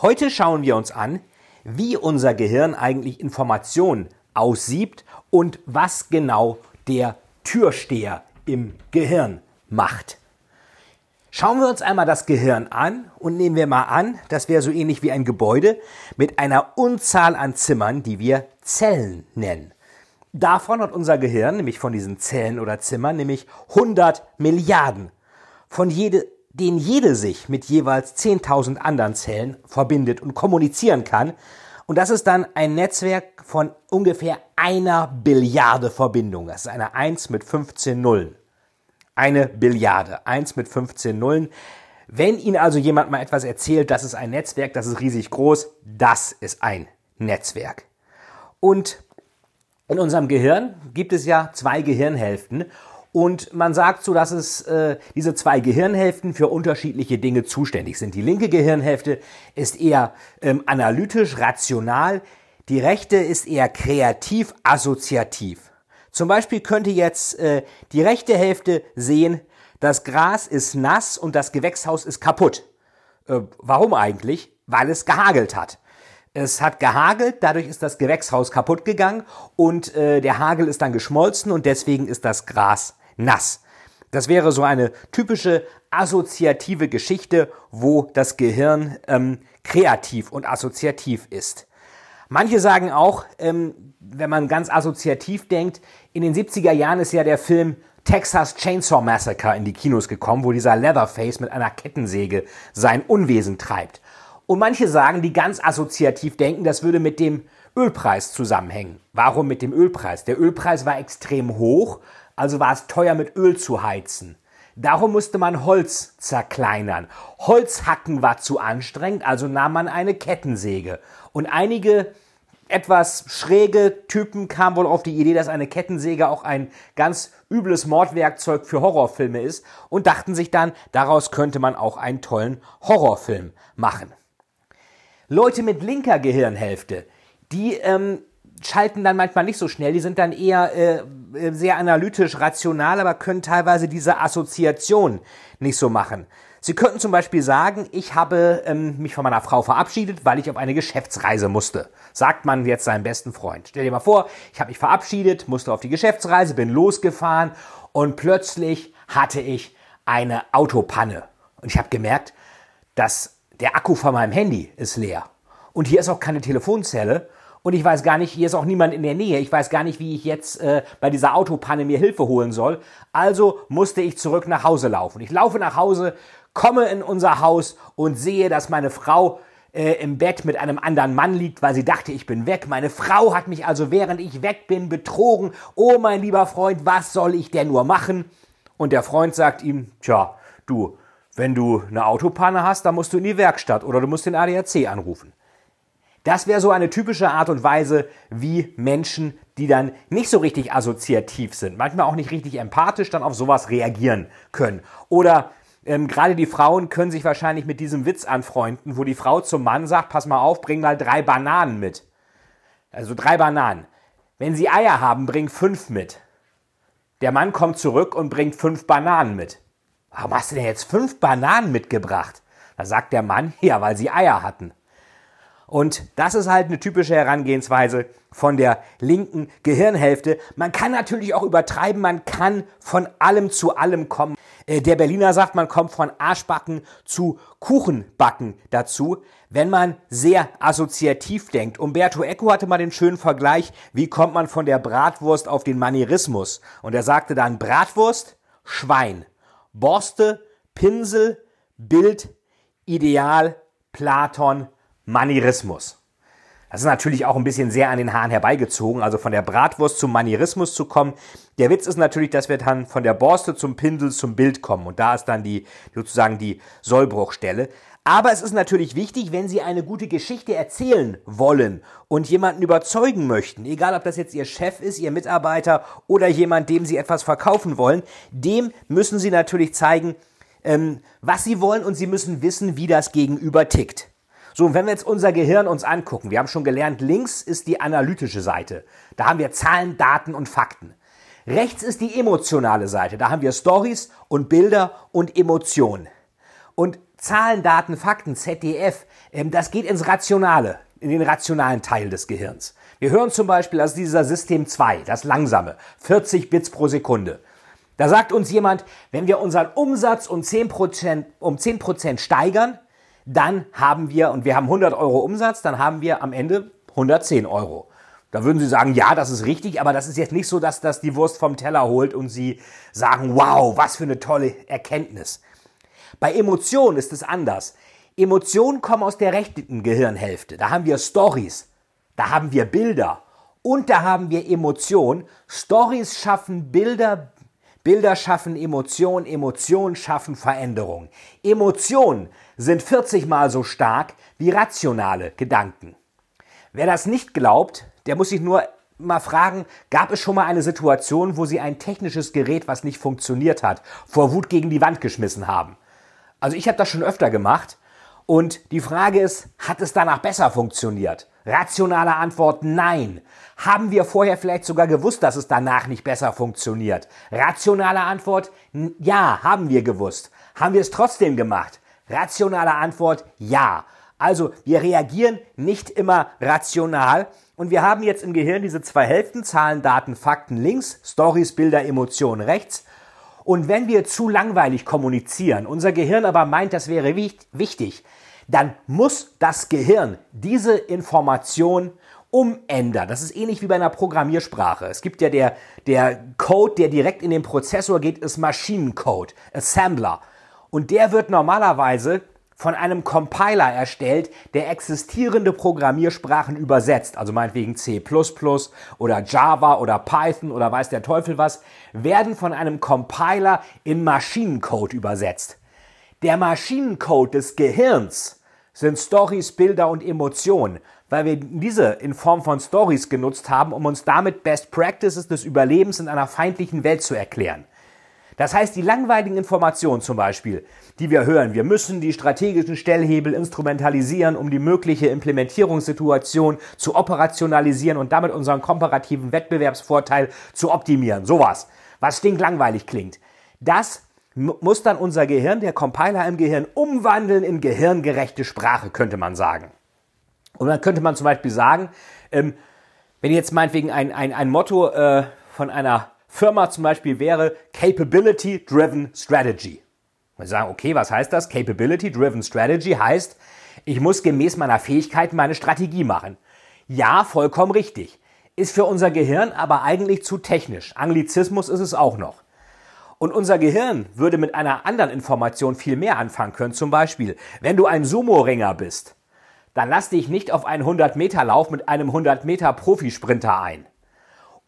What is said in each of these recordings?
Heute schauen wir uns an, wie unser Gehirn eigentlich Informationen aussiebt und was genau der Türsteher im Gehirn macht. Schauen wir uns einmal das Gehirn an und nehmen wir mal an, das wäre so ähnlich wie ein Gebäude mit einer Unzahl an Zimmern, die wir Zellen nennen. Davon hat unser Gehirn, nämlich von diesen Zellen oder Zimmern, nämlich 100 Milliarden. Von jede, denen jede sich mit jeweils 10.000 anderen Zellen verbindet und kommunizieren kann. Und das ist dann ein Netzwerk von ungefähr einer Billiarde Verbindungen. Das ist eine 1 mit 15 Nullen. Eine Billiarde. 1 mit 15 Nullen. Wenn Ihnen also jemand mal etwas erzählt, das ist ein Netzwerk, das ist riesig groß, das ist ein Netzwerk. Und in unserem Gehirn gibt es ja zwei Gehirnhälften und man sagt so, dass es äh, diese zwei Gehirnhälften für unterschiedliche Dinge zuständig sind. Die linke Gehirnhälfte ist eher ähm, analytisch, rational. Die rechte ist eher kreativ, assoziativ. Zum Beispiel könnte jetzt äh, die rechte Hälfte sehen, das Gras ist nass und das Gewächshaus ist kaputt. Äh, warum eigentlich? Weil es gehagelt hat. Es hat gehagelt, dadurch ist das Gewächshaus kaputt gegangen und äh, der Hagel ist dann geschmolzen und deswegen ist das Gras nass. Das wäre so eine typische assoziative Geschichte, wo das Gehirn ähm, kreativ und assoziativ ist. Manche sagen auch, ähm, wenn man ganz assoziativ denkt, in den 70er Jahren ist ja der Film Texas Chainsaw Massacre in die Kinos gekommen, wo dieser Leatherface mit einer Kettensäge sein Unwesen treibt. Und manche sagen, die ganz assoziativ denken, das würde mit dem Ölpreis zusammenhängen. Warum mit dem Ölpreis? Der Ölpreis war extrem hoch, also war es teuer mit Öl zu heizen. Darum musste man Holz zerkleinern. Holzhacken war zu anstrengend, also nahm man eine Kettensäge. Und einige etwas schräge Typen kamen wohl auf die Idee, dass eine Kettensäge auch ein ganz übles Mordwerkzeug für Horrorfilme ist und dachten sich dann, daraus könnte man auch einen tollen Horrorfilm machen. Leute mit linker Gehirnhälfte, die ähm, schalten dann manchmal nicht so schnell, die sind dann eher äh, äh, sehr analytisch, rational, aber können teilweise diese Assoziation nicht so machen. Sie könnten zum Beispiel sagen, ich habe ähm, mich von meiner Frau verabschiedet, weil ich auf eine Geschäftsreise musste. Sagt man jetzt seinem besten Freund. Stell dir mal vor, ich habe mich verabschiedet, musste auf die Geschäftsreise, bin losgefahren und plötzlich hatte ich eine Autopanne. Und ich habe gemerkt, dass der Akku von meinem Handy ist leer. Und hier ist auch keine Telefonzelle. Und ich weiß gar nicht, hier ist auch niemand in der Nähe. Ich weiß gar nicht, wie ich jetzt äh, bei dieser Autopanne mir Hilfe holen soll. Also musste ich zurück nach Hause laufen. Ich laufe nach Hause, komme in unser Haus und sehe, dass meine Frau äh, im Bett mit einem anderen Mann liegt, weil sie dachte, ich bin weg. Meine Frau hat mich also, während ich weg bin, betrogen. Oh, mein lieber Freund, was soll ich denn nur machen? Und der Freund sagt ihm, tja, du, wenn du eine Autopanne hast, dann musst du in die Werkstatt oder du musst den ADAC anrufen. Das wäre so eine typische Art und Weise, wie Menschen, die dann nicht so richtig assoziativ sind, manchmal auch nicht richtig empathisch, dann auf sowas reagieren können. Oder ähm, gerade die Frauen können sich wahrscheinlich mit diesem Witz anfreunden, wo die Frau zum Mann sagt, pass mal auf, bring mal drei Bananen mit. Also drei Bananen. Wenn sie Eier haben, bring fünf mit. Der Mann kommt zurück und bringt fünf Bananen mit. Warum hast du denn jetzt fünf Bananen mitgebracht? Da sagt der Mann, ja, weil sie Eier hatten. Und das ist halt eine typische Herangehensweise von der linken Gehirnhälfte. Man kann natürlich auch übertreiben, man kann von allem zu allem kommen. Äh, der Berliner sagt, man kommt von Arschbacken zu Kuchenbacken dazu, wenn man sehr assoziativ denkt. Umberto Eco hatte mal den schönen Vergleich, wie kommt man von der Bratwurst auf den Manierismus? Und er sagte dann Bratwurst, Schwein. Borste, Pinsel, Bild, Ideal, Platon, Manierismus. Das ist natürlich auch ein bisschen sehr an den Haaren herbeigezogen, also von der Bratwurst zum Manierismus zu kommen. Der Witz ist natürlich, dass wir dann von der Borste zum Pinsel zum Bild kommen und da ist dann die sozusagen die Sollbruchstelle. Aber es ist natürlich wichtig, wenn Sie eine gute Geschichte erzählen wollen und jemanden überzeugen möchten, egal ob das jetzt Ihr Chef ist, Ihr Mitarbeiter oder jemand, dem Sie etwas verkaufen wollen, dem müssen Sie natürlich zeigen, ähm, was Sie wollen und Sie müssen wissen, wie das Gegenüber tickt. So, und wenn wir jetzt unser Gehirn uns angucken, wir haben schon gelernt, links ist die analytische Seite. Da haben wir Zahlen, Daten und Fakten. Rechts ist die emotionale Seite. Da haben wir Stories und Bilder und Emotionen. Und Zahlen, Daten, Fakten, ZDF, ähm, das geht ins Rationale, in den rationalen Teil des Gehirns. Wir hören zum Beispiel aus dieser System 2, das langsame, 40 Bits pro Sekunde. Da sagt uns jemand, wenn wir unseren Umsatz um 10%, um 10% steigern, dann haben wir, und wir haben 100 Euro Umsatz, dann haben wir am Ende 110 Euro. Da würden Sie sagen, ja, das ist richtig, aber das ist jetzt nicht so, dass das die Wurst vom Teller holt und Sie sagen, wow, was für eine tolle Erkenntnis. Bei Emotionen ist es anders. Emotionen kommen aus der rechten Gehirnhälfte. Da haben wir Stories, da haben wir Bilder und da haben wir Emotionen. Stories schaffen Bilder, Bilder schaffen Emotionen, Emotionen schaffen Veränderung. Emotionen sind 40 mal so stark wie rationale Gedanken. Wer das nicht glaubt, der muss sich nur mal fragen, gab es schon mal eine Situation, wo Sie ein technisches Gerät, was nicht funktioniert hat, vor Wut gegen die Wand geschmissen haben? Also ich habe das schon öfter gemacht und die Frage ist, hat es danach besser funktioniert? Rationale Antwort nein. Haben wir vorher vielleicht sogar gewusst, dass es danach nicht besser funktioniert? Rationale Antwort ja, haben wir gewusst. Haben wir es trotzdem gemacht? Rationale Antwort ja. Also wir reagieren nicht immer rational und wir haben jetzt im Gehirn diese zwei Hälften, Zahlen, Daten, Fakten links, Stories, Bilder, Emotionen rechts und wenn wir zu langweilig kommunizieren, unser Gehirn aber meint, das wäre wichtig, dann muss das Gehirn diese Information umändern. Das ist ähnlich wie bei einer Programmiersprache. Es gibt ja der, der Code, der direkt in den Prozessor geht, ist Maschinencode, Assembler. Und der wird normalerweise von einem Compiler erstellt, der existierende Programmiersprachen übersetzt, also meinetwegen C++ oder Java oder Python oder weiß der Teufel was, werden von einem Compiler in Maschinencode übersetzt. Der Maschinencode des Gehirns sind Stories, Bilder und Emotionen, weil wir diese in Form von Stories genutzt haben, um uns damit Best Practices des Überlebens in einer feindlichen Welt zu erklären. Das heißt, die langweiligen Informationen zum Beispiel, die wir hören, wir müssen die strategischen Stellhebel instrumentalisieren, um die mögliche Implementierungssituation zu operationalisieren und damit unseren komparativen Wettbewerbsvorteil zu optimieren. Sowas, was stinklangweilig klingt. Das muss dann unser Gehirn, der Compiler im Gehirn, umwandeln in gehirngerechte Sprache, könnte man sagen. Und dann könnte man zum Beispiel sagen, ähm, wenn jetzt meinetwegen ein, ein, ein Motto äh, von einer Firma zum Beispiel wäre Capability Driven Strategy. Wir sagen, okay, was heißt das? Capability Driven Strategy heißt, ich muss gemäß meiner Fähigkeiten meine Strategie machen. Ja, vollkommen richtig. Ist für unser Gehirn aber eigentlich zu technisch. Anglizismus ist es auch noch. Und unser Gehirn würde mit einer anderen Information viel mehr anfangen können. Zum Beispiel, wenn du ein Sumo-Ringer bist, dann lass dich nicht auf einen 100-Meter-Lauf mit einem 100-Meter-Profisprinter ein.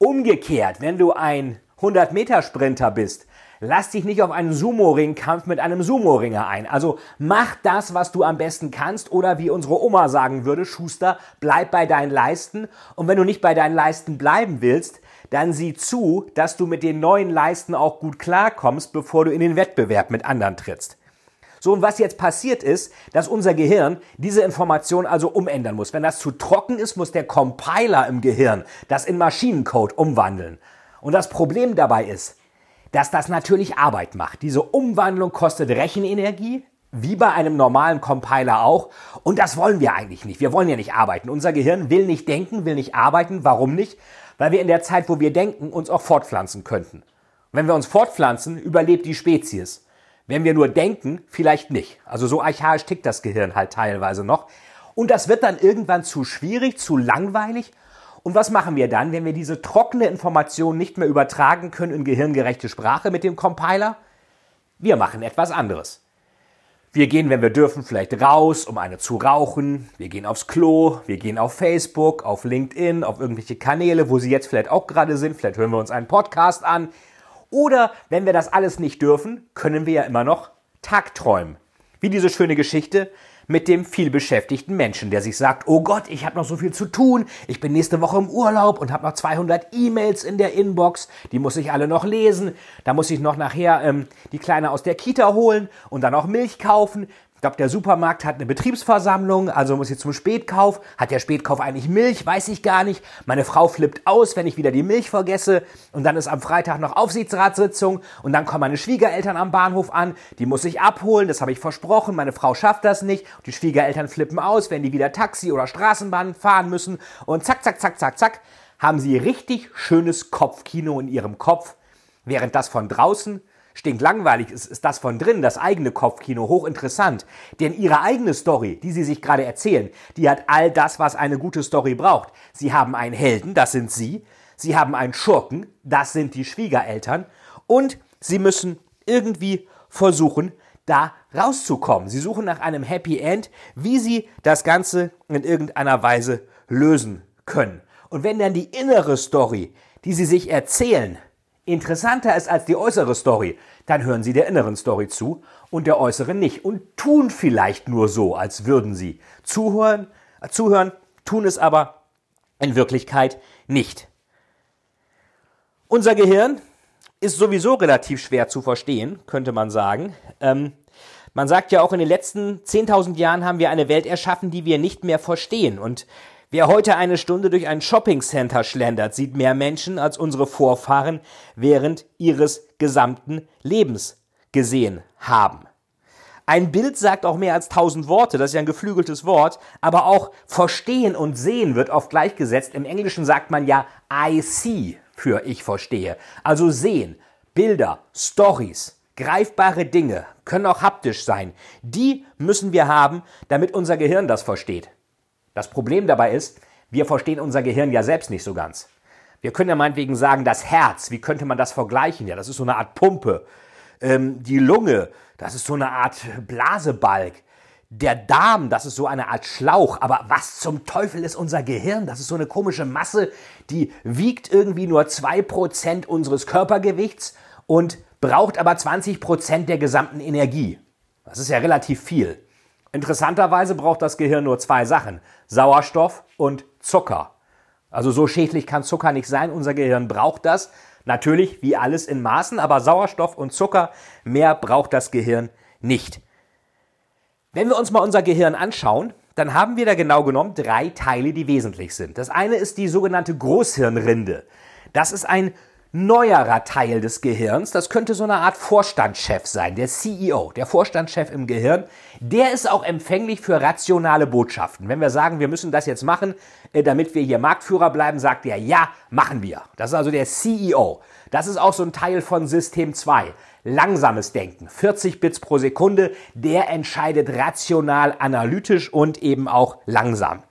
Umgekehrt, wenn du ein 100-Meter-Sprinter bist, lass dich nicht auf einen Sumo-Ringkampf mit einem Sumo-Ringer ein. Also mach das, was du am besten kannst oder wie unsere Oma sagen würde, Schuster, bleib bei deinen Leisten. Und wenn du nicht bei deinen Leisten bleiben willst, dann sieh zu, dass du mit den neuen Leisten auch gut klarkommst, bevor du in den Wettbewerb mit anderen trittst. So, und was jetzt passiert ist, dass unser Gehirn diese Information also umändern muss. Wenn das zu trocken ist, muss der Compiler im Gehirn das in Maschinencode umwandeln. Und das Problem dabei ist, dass das natürlich Arbeit macht. Diese Umwandlung kostet Rechenenergie, wie bei einem normalen Compiler auch. Und das wollen wir eigentlich nicht. Wir wollen ja nicht arbeiten. Unser Gehirn will nicht denken, will nicht arbeiten. Warum nicht? Weil wir in der Zeit, wo wir denken, uns auch fortpflanzen könnten. wenn wir uns fortpflanzen, überlebt die Spezies. Wenn wir nur denken, vielleicht nicht. Also so archaisch tickt das Gehirn halt teilweise noch. Und das wird dann irgendwann zu schwierig, zu langweilig. Und was machen wir dann, wenn wir diese trockene Information nicht mehr übertragen können in gehirngerechte Sprache mit dem Compiler? Wir machen etwas anderes. Wir gehen, wenn wir dürfen, vielleicht raus, um eine zu rauchen. Wir gehen aufs Klo, wir gehen auf Facebook, auf LinkedIn, auf irgendwelche Kanäle, wo Sie jetzt vielleicht auch gerade sind. Vielleicht hören wir uns einen Podcast an. Oder wenn wir das alles nicht dürfen, können wir ja immer noch Tagträumen. Wie diese schöne Geschichte mit dem vielbeschäftigten Menschen, der sich sagt, oh Gott, ich habe noch so viel zu tun, ich bin nächste Woche im Urlaub und habe noch 200 E-Mails in der Inbox, die muss ich alle noch lesen, da muss ich noch nachher ähm, die Kleine aus der Kita holen und dann auch Milch kaufen, ich glaube, der Supermarkt hat eine Betriebsversammlung, also muss ich zum Spätkauf. Hat der Spätkauf eigentlich Milch? Weiß ich gar nicht. Meine Frau flippt aus, wenn ich wieder die Milch vergesse. Und dann ist am Freitag noch Aufsichtsratssitzung. Und dann kommen meine Schwiegereltern am Bahnhof an. Die muss ich abholen, das habe ich versprochen. Meine Frau schafft das nicht. Die Schwiegereltern flippen aus, wenn die wieder Taxi oder Straßenbahn fahren müssen. Und zack, zack, zack, zack, zack, haben sie richtig schönes Kopfkino in ihrem Kopf. Während das von draußen stinklangweilig ist, ist das von drin, das eigene Kopfkino, hochinteressant. Denn ihre eigene Story, die sie sich gerade erzählen, die hat all das, was eine gute Story braucht. Sie haben einen Helden, das sind sie. Sie haben einen Schurken, das sind die Schwiegereltern. Und sie müssen irgendwie versuchen, da rauszukommen. Sie suchen nach einem Happy End, wie sie das Ganze in irgendeiner Weise lösen können. Und wenn dann die innere Story, die sie sich erzählen, interessanter ist als die äußere Story, dann hören Sie der inneren Story zu und der äußeren nicht und tun vielleicht nur so, als würden Sie zuhören, zuhören, tun es aber in Wirklichkeit nicht. Unser Gehirn ist sowieso relativ schwer zu verstehen, könnte man sagen. Ähm, man sagt ja auch, in den letzten 10.000 Jahren haben wir eine Welt erschaffen, die wir nicht mehr verstehen. Und Wer heute eine Stunde durch ein Shoppingcenter schlendert, sieht mehr Menschen als unsere Vorfahren während ihres gesamten Lebens gesehen haben. Ein Bild sagt auch mehr als tausend Worte, das ist ja ein geflügeltes Wort, aber auch verstehen und sehen wird oft gleichgesetzt. Im Englischen sagt man ja I see für ich verstehe. Also sehen, Bilder, Stories, greifbare Dinge, können auch haptisch sein. Die müssen wir haben, damit unser Gehirn das versteht. Das Problem dabei ist, wir verstehen unser Gehirn ja selbst nicht so ganz. Wir können ja meinetwegen sagen, das Herz, wie könnte man das vergleichen? Ja, das ist so eine Art Pumpe. Ähm, die Lunge, das ist so eine Art Blasebalg. Der Darm, das ist so eine Art Schlauch. Aber was zum Teufel ist unser Gehirn? Das ist so eine komische Masse, die wiegt irgendwie nur 2% unseres Körpergewichts und braucht aber 20% der gesamten Energie. Das ist ja relativ viel. Interessanterweise braucht das Gehirn nur zwei Sachen, Sauerstoff und Zucker. Also so schädlich kann Zucker nicht sein, unser Gehirn braucht das. Natürlich wie alles in Maßen, aber Sauerstoff und Zucker, mehr braucht das Gehirn nicht. Wenn wir uns mal unser Gehirn anschauen, dann haben wir da genau genommen drei Teile, die wesentlich sind. Das eine ist die sogenannte Großhirnrinde. Das ist ein neuerer Teil des Gehirns. Das könnte so eine Art Vorstandschef sein, der CEO, der Vorstandschef im Gehirn. Der ist auch empfänglich für rationale Botschaften. Wenn wir sagen, wir müssen das jetzt machen, äh, damit wir hier Marktführer bleiben, sagt er, ja, machen wir. Das ist also der CEO. Das ist auch so ein Teil von System 2. Langsames Denken, 40 Bits pro Sekunde, der entscheidet rational, analytisch und eben auch langsam.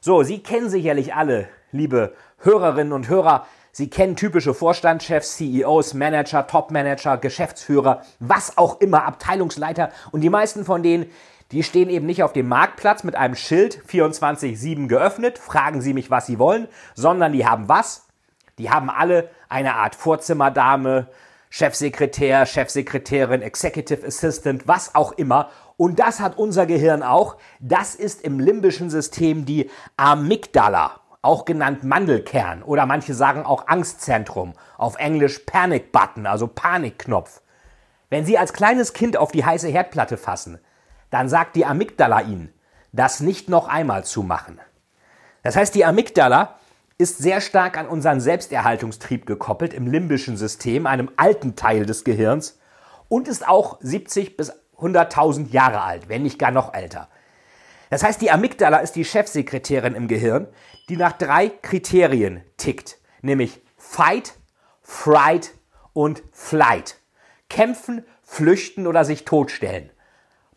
So, Sie kennen sicherlich alle, liebe Hörerinnen und Hörer, Sie kennen typische Vorstandschefs, CEOs, Manager, Topmanager, Geschäftsführer, was auch immer, Abteilungsleiter. Und die meisten von denen, die stehen eben nicht auf dem Marktplatz mit einem Schild 24-7 geöffnet, fragen Sie mich, was Sie wollen, sondern die haben was? Die haben alle eine Art Vorzimmerdame, Chefsekretär, Chefsekretärin, Executive Assistant, was auch immer. Und das hat unser Gehirn auch. Das ist im limbischen System die Amygdala auch genannt Mandelkern oder manche sagen auch Angstzentrum, auf Englisch Panic Button, also Panikknopf. Wenn Sie als kleines Kind auf die heiße Herdplatte fassen, dann sagt die Amygdala Ihnen, das nicht noch einmal zu machen. Das heißt, die Amygdala ist sehr stark an unseren Selbsterhaltungstrieb gekoppelt im limbischen System, einem alten Teil des Gehirns und ist auch 70 bis 100.000 Jahre alt, wenn nicht gar noch älter. Das heißt, die Amygdala ist die Chefsekretärin im Gehirn, die nach drei Kriterien tickt, nämlich Fight, Fright und Flight. Kämpfen, flüchten oder sich totstellen.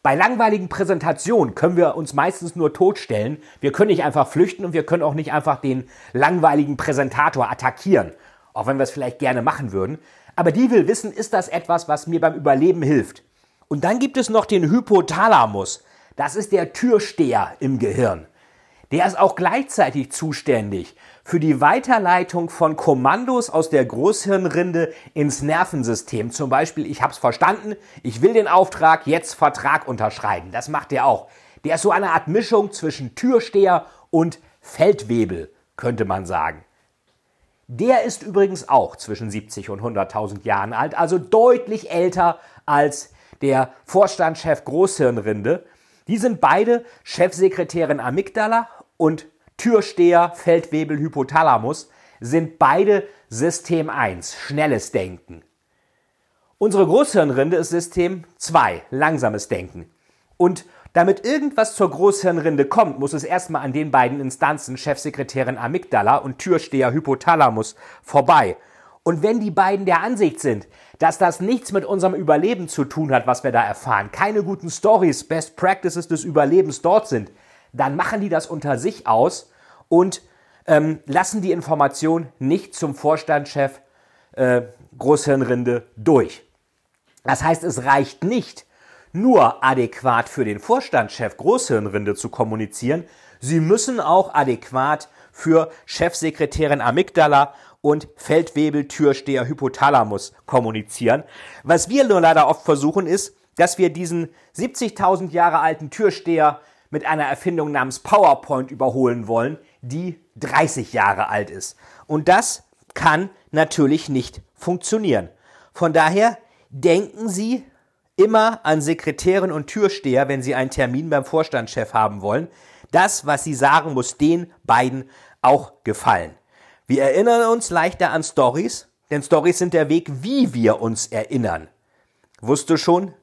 Bei langweiligen Präsentationen können wir uns meistens nur totstellen. Wir können nicht einfach flüchten und wir können auch nicht einfach den langweiligen Präsentator attackieren, auch wenn wir es vielleicht gerne machen würden. Aber die will wissen, ist das etwas, was mir beim Überleben hilft? Und dann gibt es noch den Hypothalamus. Das ist der Türsteher im Gehirn. Der ist auch gleichzeitig zuständig für die Weiterleitung von Kommandos aus der Großhirnrinde ins Nervensystem. Zum Beispiel, ich habe es verstanden, ich will den Auftrag, jetzt Vertrag unterschreiben. Das macht er auch. Der ist so eine Art Mischung zwischen Türsteher und Feldwebel, könnte man sagen. Der ist übrigens auch zwischen 70 und 100.000 Jahren alt, also deutlich älter als der Vorstandschef Großhirnrinde. Die sind beide Chefsekretärin Amygdala und Türsteher Feldwebel Hypothalamus sind beide System 1, schnelles Denken. Unsere Großhirnrinde ist System 2, langsames Denken. Und damit irgendwas zur Großhirnrinde kommt, muss es erstmal an den beiden Instanzen Chefsekretärin Amygdala und Türsteher Hypothalamus vorbei. Und wenn die beiden der Ansicht sind, dass das nichts mit unserem Überleben zu tun hat, was wir da erfahren, keine guten Stories, Best Practices des Überlebens dort sind, dann machen die das unter sich aus und ähm, lassen die Information nicht zum Vorstandschef äh, Großhirnrinde durch. Das heißt, es reicht nicht, nur adäquat für den Vorstandschef Großhirnrinde zu kommunizieren, sie müssen auch adäquat für Chefsekretärin Amygdala und Feldwebel-Türsteher Hypothalamus kommunizieren. Was wir nur leider oft versuchen ist, dass wir diesen 70.000 Jahre alten Türsteher mit einer Erfindung namens PowerPoint überholen wollen, die 30 Jahre alt ist. Und das kann natürlich nicht funktionieren. Von daher denken Sie immer an Sekretärin und Türsteher, wenn Sie einen Termin beim Vorstandschef haben wollen. Das, was Sie sagen, muss den beiden auch gefallen. Wir erinnern uns leichter an Stories, denn Stories sind der Weg, wie wir uns erinnern. Wusste schon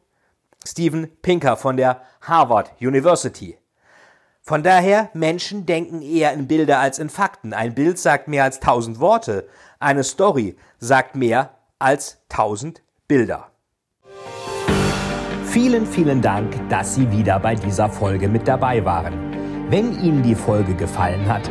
Steven Pinker von der Harvard University. Von daher, Menschen denken eher in Bilder als in Fakten. Ein Bild sagt mehr als tausend Worte. Eine Story sagt mehr als tausend Bilder. Vielen, vielen Dank, dass Sie wieder bei dieser Folge mit dabei waren. Wenn Ihnen die Folge gefallen hat,